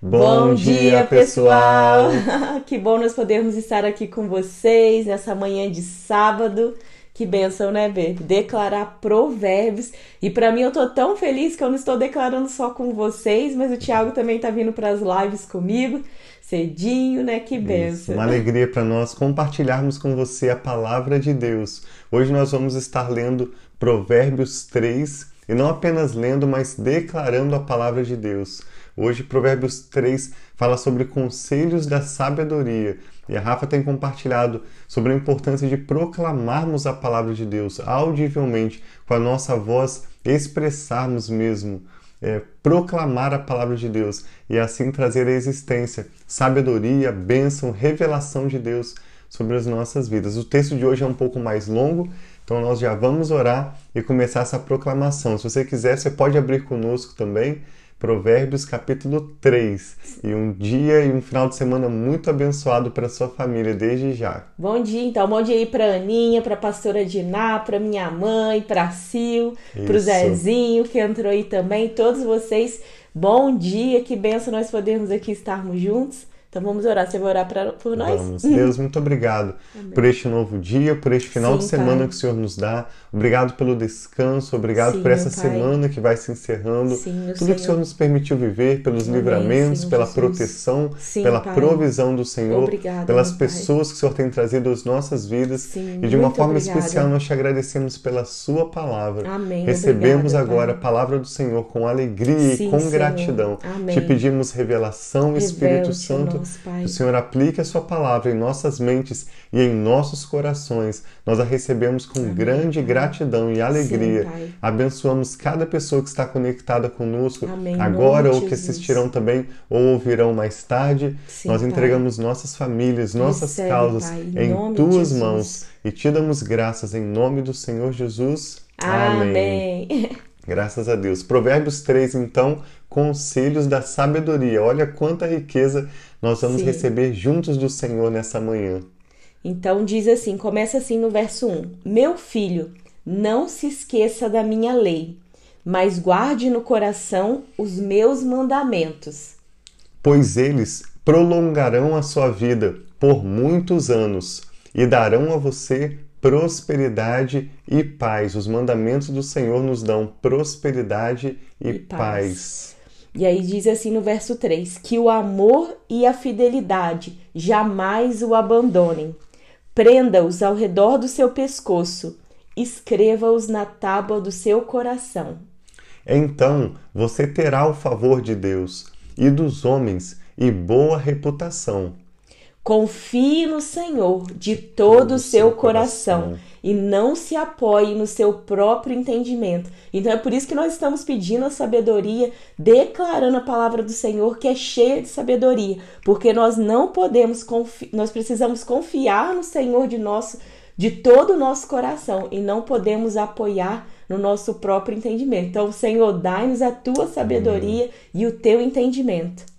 Bom, dia, pessoal! que bom nós podermos estar aqui com vocês nessa manhã de sábado. Que benção, né, Bê? Declarar provérbios. E para mim eu tô tão feliz que eu não estou declarando só com vocês, mas o Thiago também tá vindo para as lives comigo cedinho, né? Que benção. uma alegria para nós compartilharmos com você a palavra de Deus. Hoje nós vamos estar lendo Provérbios 3 e não apenas lendo, mas declarando a palavra de Deus. Hoje, Provérbios 3 fala sobre conselhos da sabedoria. E a Rafa tem compartilhado sobre a importância de proclamarmos a palavra de Deus audivelmente, com a nossa voz, expressarmos mesmo, é, proclamar a palavra de Deus e assim trazer a existência, sabedoria, bênção, revelação de Deus sobre as nossas vidas. O texto de hoje é um pouco mais longo, então nós já vamos orar e começar essa proclamação. Se você quiser, você pode abrir conosco também. Provérbios capítulo 3. E um dia e um final de semana muito abençoado para sua família desde já. Bom dia, então. Bom dia aí para Aninha, para a pastora Diná, para minha mãe, para Sil, para o Zezinho que entrou aí também. Todos vocês, bom dia. Que benção nós podemos aqui estarmos juntos. Então vamos orar. Você vai orar pra, por nós? Vamos. Deus, muito obrigado Amém. por este novo dia, por este final Sim, de semana pai. que o Senhor nos dá. Obrigado pelo descanso, obrigado Sim, por essa semana que vai se encerrando. Sim, Tudo Senhor. que o Senhor nos permitiu viver, pelos Amém, livramentos, Senhor, pela Jesus. proteção, pela pai. provisão do Senhor, Obrigada, pelas pessoas pai. que o Senhor tem trazido às nossas vidas. e de uma forma obrigada. especial nós te agradecemos pela Sua palavra. Amém. Recebemos obrigada, agora a palavra do Senhor com alegria e com gratidão. Te pedimos revelação, Espírito Santo Pai. Que o Senhor aplique a sua palavra em nossas mentes e em nossos corações. Nós a recebemos com Amém, grande pai. gratidão e alegria. Sim, Abençoamos cada pessoa que está conectada conosco Amém, agora ou que assistirão também ou ouvirão mais tarde. Sim, Nós entregamos pai. nossas famílias, nossas Recebe, causas em, em tuas mãos e te damos graças em nome do Senhor Jesus. Amém. Amém. Graças a Deus. Provérbios 3, então, conselhos da sabedoria. Olha quanta riqueza nós vamos Sim. receber juntos do Senhor nessa manhã. Então diz assim, começa assim no verso 1: Meu filho, não se esqueça da minha lei, mas guarde no coração os meus mandamentos. Pois eles prolongarão a sua vida por muitos anos e darão a você prosperidade e paz. Os mandamentos do Senhor nos dão prosperidade e, e paz. paz. E aí diz assim no verso 3: que o amor e a fidelidade jamais o abandonem. Prenda-os ao redor do seu pescoço, escreva-os na tábua do seu coração. Então você terá o favor de Deus e dos homens e boa reputação. Confie no Senhor de todo o seu coração, e não se apoie no seu próprio entendimento. Então é por isso que nós estamos pedindo a sabedoria, declarando a palavra do Senhor que é cheia de sabedoria, porque nós não podemos nós precisamos confiar no Senhor de nosso de todo o nosso coração e não podemos apoiar no nosso próprio entendimento. Então, Senhor, dai-nos a tua sabedoria Amém. e o teu entendimento.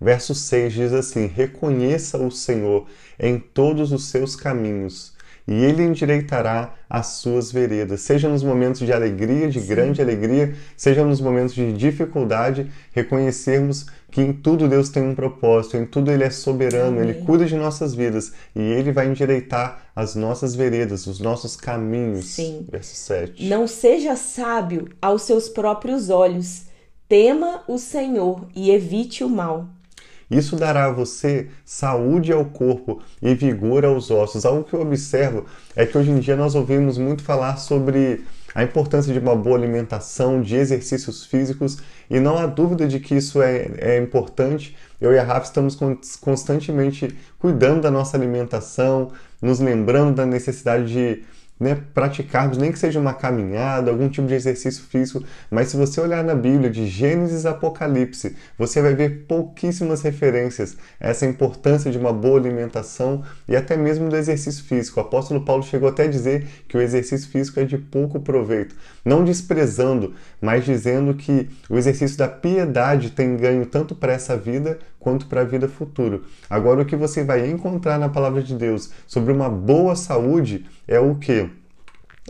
Verso 6 diz assim: Reconheça o Senhor em todos os seus caminhos e ele endireitará as suas veredas. Seja nos momentos de alegria, de Sim. grande alegria, seja nos momentos de dificuldade, reconhecermos que em tudo Deus tem um propósito, em tudo Ele é soberano, Amém. Ele cuida de nossas vidas e Ele vai endireitar as nossas veredas, os nossos caminhos. Sim. Verso 7. Não seja sábio aos seus próprios olhos, tema o Senhor e evite o mal. Isso dará a você saúde ao corpo e vigor aos ossos. Algo que eu observo é que hoje em dia nós ouvimos muito falar sobre a importância de uma boa alimentação, de exercícios físicos, e não há dúvida de que isso é, é importante. Eu e a Rafa estamos constantemente cuidando da nossa alimentação, nos lembrando da necessidade de né, praticarmos, nem que seja uma caminhada, algum tipo de exercício físico, mas se você olhar na Bíblia de Gênesis a Apocalipse, você vai ver pouquíssimas referências a essa importância de uma boa alimentação e até mesmo do exercício físico. O apóstolo Paulo chegou até a dizer que o exercício físico é de pouco proveito, não desprezando, mas dizendo que o exercício da piedade tem ganho tanto para essa vida quanto para a vida futura. Agora, o que você vai encontrar na palavra de Deus sobre uma boa saúde é o que?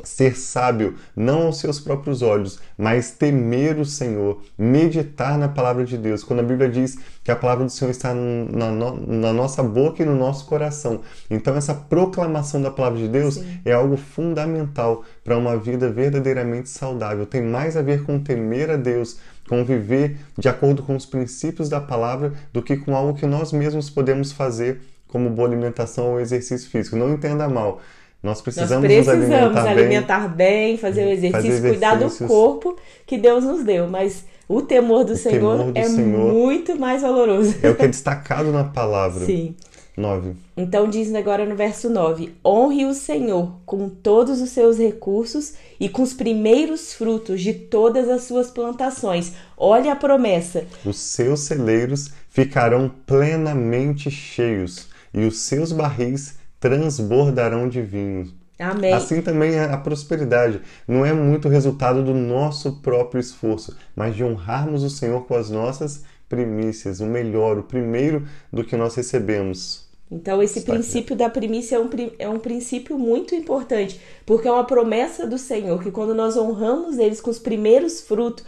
ser sábio não aos seus próprios olhos, mas temer o Senhor, meditar na palavra de Deus. Quando a Bíblia diz que a palavra do Senhor está na, no, na nossa boca e no nosso coração. Então, essa proclamação da palavra de Deus Sim. é algo fundamental para uma vida verdadeiramente saudável. Tem mais a ver com temer a Deus, com viver de acordo com os princípios da palavra, do que com algo que nós mesmos podemos fazer como boa alimentação ou exercício físico. Não entenda mal. Nós precisamos, Nós precisamos alimentar, alimentar bem, bem, fazer o exercício, fazer cuidar do corpo que Deus nos deu, mas o temor do, o Senhor, temor do é Senhor muito mais valoroso. É o que é destacado na palavra. Sim. 9. Então diz agora no verso 9: Honre o Senhor com todos os seus recursos e com os primeiros frutos de todas as suas plantações. Olha a promessa. Os seus celeiros ficarão plenamente cheios e os seus barris transbordarão de vinho. Amém. Assim também é a prosperidade não é muito resultado do nosso próprio esforço, mas de honrarmos o Senhor com as nossas primícias, o melhor, o primeiro do que nós recebemos. Então, esse Está princípio aqui. da primícia é um, é um princípio muito importante, porque é uma promessa do Senhor, que quando nós honramos eles com os primeiros frutos,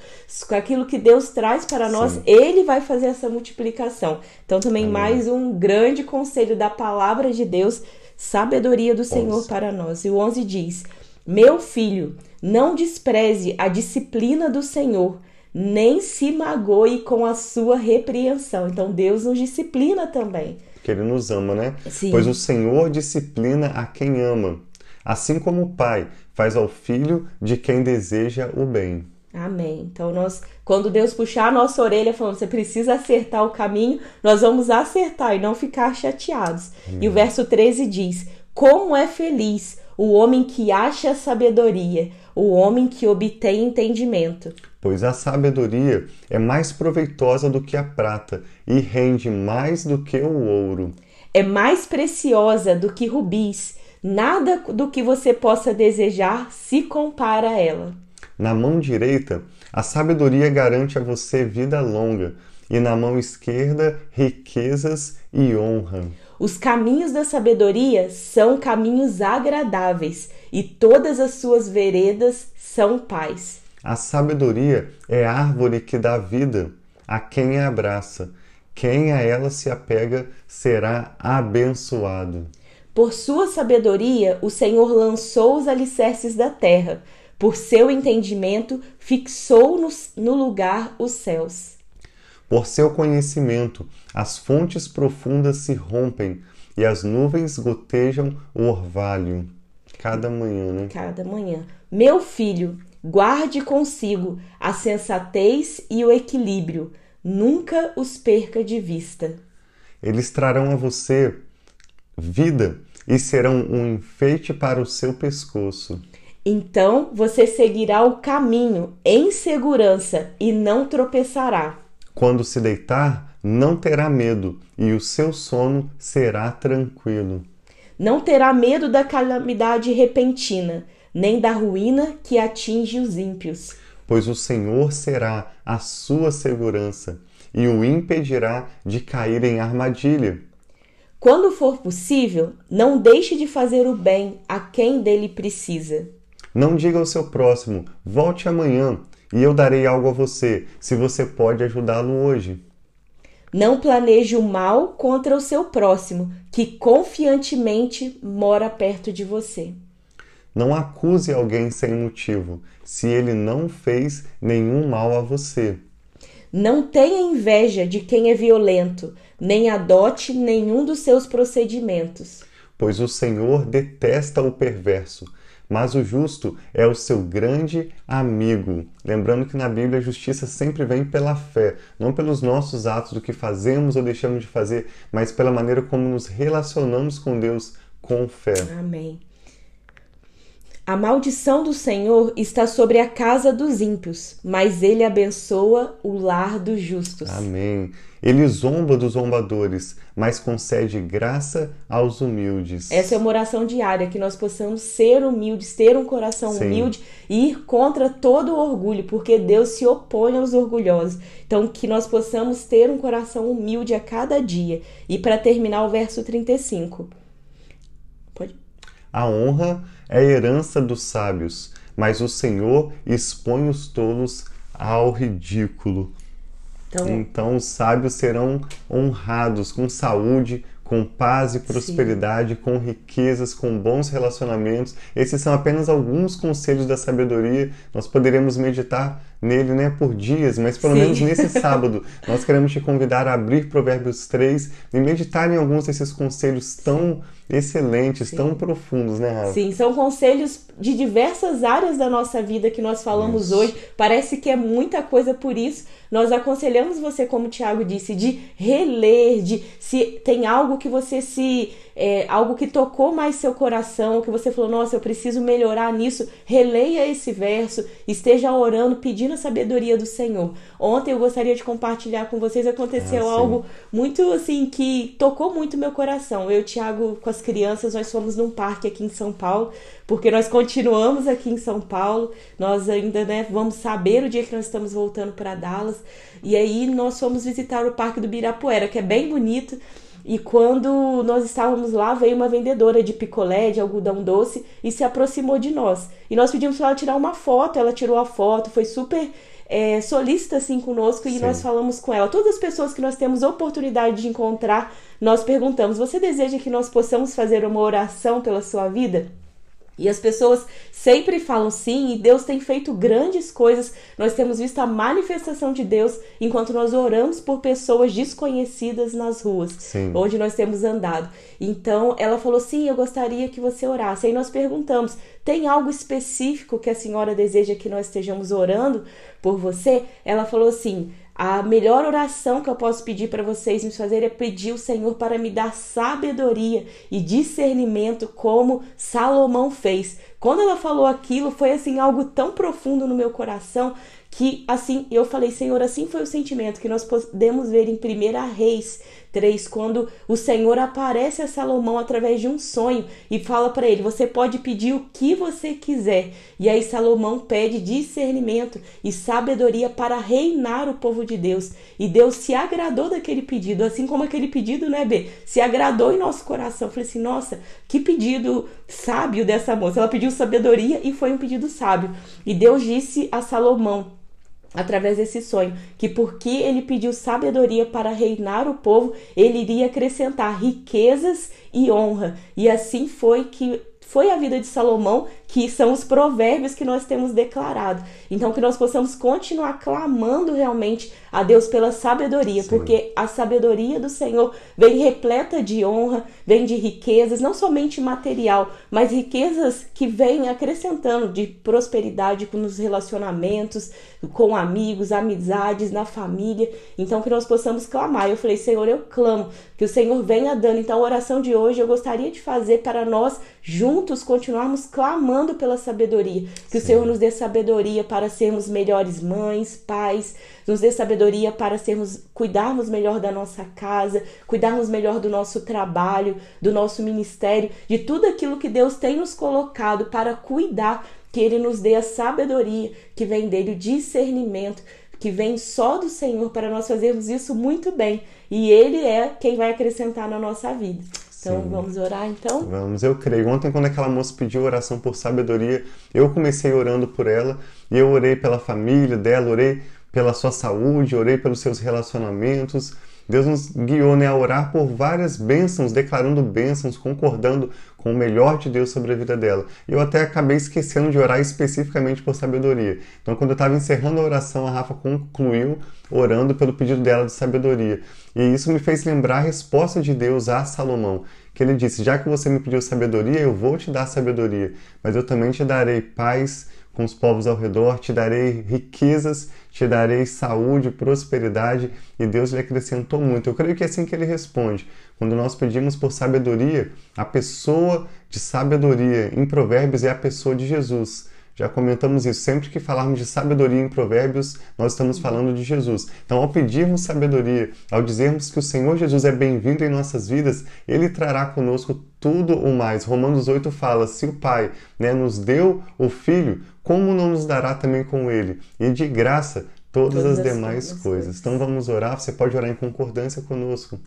com aquilo que Deus traz para Sim. nós, Ele vai fazer essa multiplicação. Então, também Amém. mais um grande conselho da palavra de Deus, sabedoria do Senhor 11. para nós. E o 11 diz: Meu filho, não despreze a disciplina do Senhor, nem se magoe com a sua repreensão. Então, Deus nos disciplina também que ele nos ama, né? Sim. Pois o Senhor disciplina a quem ama, assim como o Pai faz ao filho de quem deseja o bem. Amém. Então nós, quando Deus puxar a nossa orelha falando, você precisa acertar o caminho, nós vamos acertar e não ficar chateados. Amém. E o verso 13 diz: Como é feliz o homem que acha sabedoria, o homem que obtém entendimento pois a sabedoria é mais proveitosa do que a prata e rende mais do que o ouro. É mais preciosa do que rubis, nada do que você possa desejar se compara a ela. Na mão direita, a sabedoria garante a você vida longa, e na mão esquerda, riquezas e honra. Os caminhos da sabedoria são caminhos agradáveis, e todas as suas veredas são paz. A sabedoria é a árvore que dá vida a quem a abraça. Quem a ela se apega será abençoado. Por sua sabedoria, o Senhor lançou os alicerces da terra. Por seu entendimento, fixou no, no lugar os céus. Por seu conhecimento, as fontes profundas se rompem e as nuvens gotejam o orvalho. Cada manhã, né? Cada manhã. Meu filho, Guarde consigo a sensatez e o equilíbrio, nunca os perca de vista. Eles trarão a você vida e serão um enfeite para o seu pescoço. Então você seguirá o caminho em segurança e não tropeçará. Quando se deitar, não terá medo e o seu sono será tranquilo. Não terá medo da calamidade repentina nem da ruína que atinge os ímpios. Pois o Senhor será a sua segurança e o impedirá de cair em armadilha. Quando for possível, não deixe de fazer o bem a quem dele precisa. Não diga ao seu próximo: volte amanhã e eu darei algo a você, se você pode ajudá-lo hoje. Não planeje o mal contra o seu próximo, que confiantemente mora perto de você. Não acuse alguém sem motivo, se ele não fez nenhum mal a você. Não tenha inveja de quem é violento, nem adote nenhum dos seus procedimentos. Pois o Senhor detesta o perverso, mas o justo é o seu grande amigo. Lembrando que na Bíblia a justiça sempre vem pela fé, não pelos nossos atos, do que fazemos ou deixamos de fazer, mas pela maneira como nos relacionamos com Deus com fé. Amém. A maldição do Senhor está sobre a casa dos ímpios, mas ele abençoa o lar dos justos. Amém. Ele zomba dos zombadores, mas concede graça aos humildes. Essa é uma oração diária, que nós possamos ser humildes, ter um coração Sim. humilde e ir contra todo o orgulho, porque Deus se opõe aos orgulhosos. Então, que nós possamos ter um coração humilde a cada dia. E para terminar, o verso 35. A honra é herança dos sábios, mas o Senhor expõe os tolos ao ridículo. Então, então os sábios serão honrados com saúde, com paz e prosperidade, Sim. com riquezas, com bons relacionamentos. Esses são apenas alguns conselhos da sabedoria. Nós poderemos meditar nele né, por dias, mas pelo Sim. menos nesse sábado nós queremos te convidar a abrir Provérbios 3 e meditar em alguns desses conselhos tão excelentes, Sim. tão profundos, né, Rafa? Sim, são conselhos de diversas áreas da nossa vida que nós falamos isso. hoje. Parece que é muita coisa, por isso nós aconselhamos você, como o Tiago disse, de reler, de se tem algo que você se é, algo que tocou mais seu coração, que você falou, nossa, eu preciso melhorar nisso, releia esse verso, esteja orando, pedindo a sabedoria do Senhor. Ontem eu gostaria de compartilhar com vocês, aconteceu ah, algo muito assim que tocou muito meu coração. Eu, Tiago, com as crianças, nós fomos num parque aqui em São Paulo, porque nós continuamos aqui em São Paulo, nós ainda né, vamos saber o dia que nós estamos voltando para Dallas, e aí nós fomos visitar o Parque do Birapuera, que é bem bonito. E quando nós estávamos lá, veio uma vendedora de picolé, de algodão doce, e se aproximou de nós. E nós pedimos para ela tirar uma foto, ela tirou a foto, foi super é, solícita assim conosco e Sim. nós falamos com ela. Todas as pessoas que nós temos oportunidade de encontrar, nós perguntamos: você deseja que nós possamos fazer uma oração pela sua vida? E as pessoas sempre falam sim, e Deus tem feito grandes coisas. Nós temos visto a manifestação de Deus enquanto nós oramos por pessoas desconhecidas nas ruas, sim. onde nós temos andado. Então ela falou: sim, eu gostaria que você orasse. Aí nós perguntamos: tem algo específico que a senhora deseja que nós estejamos orando por você? Ela falou assim: a melhor oração que eu posso pedir para vocês me fazer é pedir o Senhor para me dar sabedoria e discernimento como Salomão fez. Quando ela falou aquilo, foi assim algo tão profundo no meu coração que assim eu falei, Senhor, assim foi o sentimento que nós podemos ver em 1 Reis 3, quando o Senhor aparece a Salomão através de um sonho e fala para ele: Você pode pedir o que você quiser. E aí Salomão pede discernimento e sabedoria para reinar o povo de Deus. E Deus se agradou daquele pedido, assim como aquele pedido, né, B? Se agradou em nosso coração. Falei assim: Nossa, que pedido sábio dessa moça. Ela pediu sabedoria e foi um pedido sábio. E Deus disse a Salomão: através desse sonho, que porque ele pediu sabedoria para reinar o povo, ele iria acrescentar riquezas e honra. E assim foi que foi a vida de Salomão, que são os provérbios que nós temos declarado. Então, que nós possamos continuar clamando realmente a Deus pela sabedoria, Sim. porque a sabedoria do Senhor vem repleta de honra, vem de riquezas, não somente material, mas riquezas que vêm acrescentando de prosperidade nos relacionamentos, com amigos, amizades, na família. Então, que nós possamos clamar. Eu falei, Senhor, eu clamo que o Senhor venha dando. Então, a oração de hoje eu gostaria de fazer para nós juntos continuarmos clamando pela sabedoria. Que Sim. o Senhor nos dê sabedoria para sermos melhores mães, pais, nos dê sabedoria para sermos cuidarmos melhor da nossa casa, cuidarmos melhor do nosso trabalho, do nosso ministério, de tudo aquilo que Deus tem nos colocado para cuidar, que ele nos dê a sabedoria que vem dele, o discernimento que vem só do Senhor para nós fazermos isso muito bem. E Ele é quem vai acrescentar na nossa vida. Então Sim. vamos orar então? Vamos, eu creio. Ontem, quando aquela moça pediu oração por sabedoria, eu comecei orando por ela e eu orei pela família dela, orei pela sua saúde, orei pelos seus relacionamentos. Deus nos guiou né, a orar por várias bênçãos, declarando bênçãos, concordando com o melhor de Deus sobre a vida dela. E eu até acabei esquecendo de orar especificamente por sabedoria. Então, quando eu estava encerrando a oração, a Rafa concluiu orando pelo pedido dela de sabedoria. E isso me fez lembrar a resposta de Deus a Salomão, que ele disse: Já que você me pediu sabedoria, eu vou te dar sabedoria, mas eu também te darei paz com os povos ao redor, te darei riquezas, te darei saúde, prosperidade, e Deus lhe acrescentou muito. Eu creio que é assim que ele responde. Quando nós pedimos por sabedoria, a pessoa de sabedoria em Provérbios é a pessoa de Jesus. Já comentamos isso. Sempre que falarmos de sabedoria em Provérbios, nós estamos falando de Jesus. Então, ao pedirmos sabedoria, ao dizermos que o Senhor Jesus é bem-vindo em nossas vidas, ele trará conosco tudo o mais. Romanos 8 fala: se o Pai né, nos deu o Filho, como não nos dará também com ele? E de graça todas, todas as demais coisas. coisas. Então, vamos orar. Você pode orar em concordância conosco.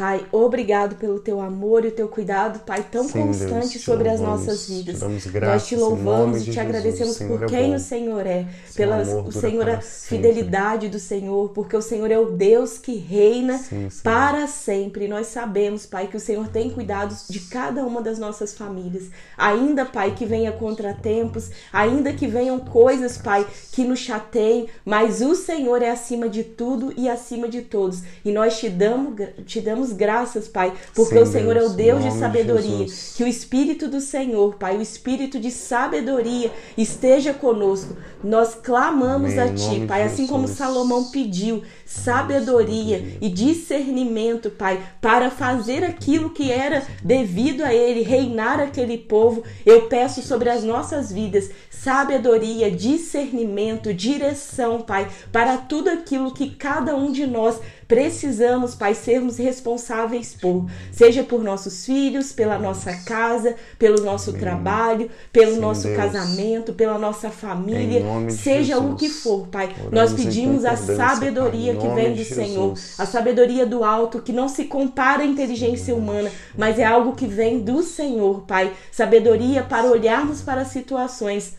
Pai, obrigado pelo teu amor e o teu cuidado, Pai, tão Sim, constante Deus, sobre as nossas vidas. Nós te louvamos e te agradecemos por é quem é o Senhor é, pela o Senhor, a fidelidade do Senhor, porque o Senhor é o Deus que reina sim, para sempre. Nós sabemos, Pai, que o Senhor tem cuidado de cada uma das nossas famílias. Ainda, Pai, que venha contratempos, ainda que venham coisas, Pai, que nos chateiem, mas o Senhor é acima de tudo e acima de todos. E nós te damos, te damos damos graças, Pai, porque Sim, o Senhor Deus, é o Deus. De sabedoria. De que o Espírito do Senhor, Pai, o Espírito de sabedoria esteja conosco. Nós clamamos Amém, a Ti, Pai, assim como Salomão pediu sabedoria e discernimento, Pai, para fazer aquilo que era devido a Ele, reinar aquele povo. Eu peço sobre as nossas vidas sabedoria, discernimento, direção, Pai, para tudo aquilo que cada um de nós precisamos, Pai, sermos responsáveis por, seja por nossos filhos, pela nossa casa, pelo nosso trabalho, pelo Sim, nosso Deus. casamento, pela nossa família, seja o que for, Pai. Oramos nós pedimos a sabedoria que vem do Senhor, a sabedoria do alto, que não se compara à inteligência humana, mas é algo que vem do Senhor, Pai. Sabedoria para olharmos para situações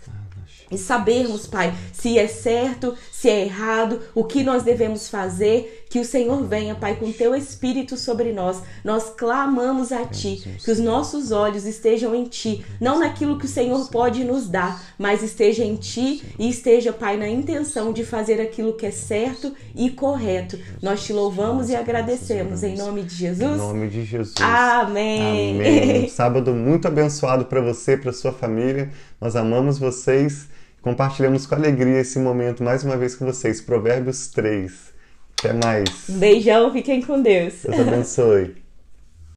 e sabermos, Pai, se é certo, se é errado, o que nós devemos fazer. Que o Senhor venha, Pai, com teu Espírito sobre nós. Nós clamamos a Ti, que os nossos olhos estejam em Ti, não naquilo que o Senhor pode nos dar, mas esteja em Ti e esteja, Pai, na intenção de fazer aquilo que é certo e correto. Nós te louvamos e agradecemos em nome de Jesus. Em nome de Jesus. Amém. Amém. Sábado muito abençoado para você, para sua família. Nós amamos vocês. Compartilhamos com alegria esse momento mais uma vez com vocês. Provérbios 3. Até mais. Um beijão, fiquem com Deus. Deus abençoe.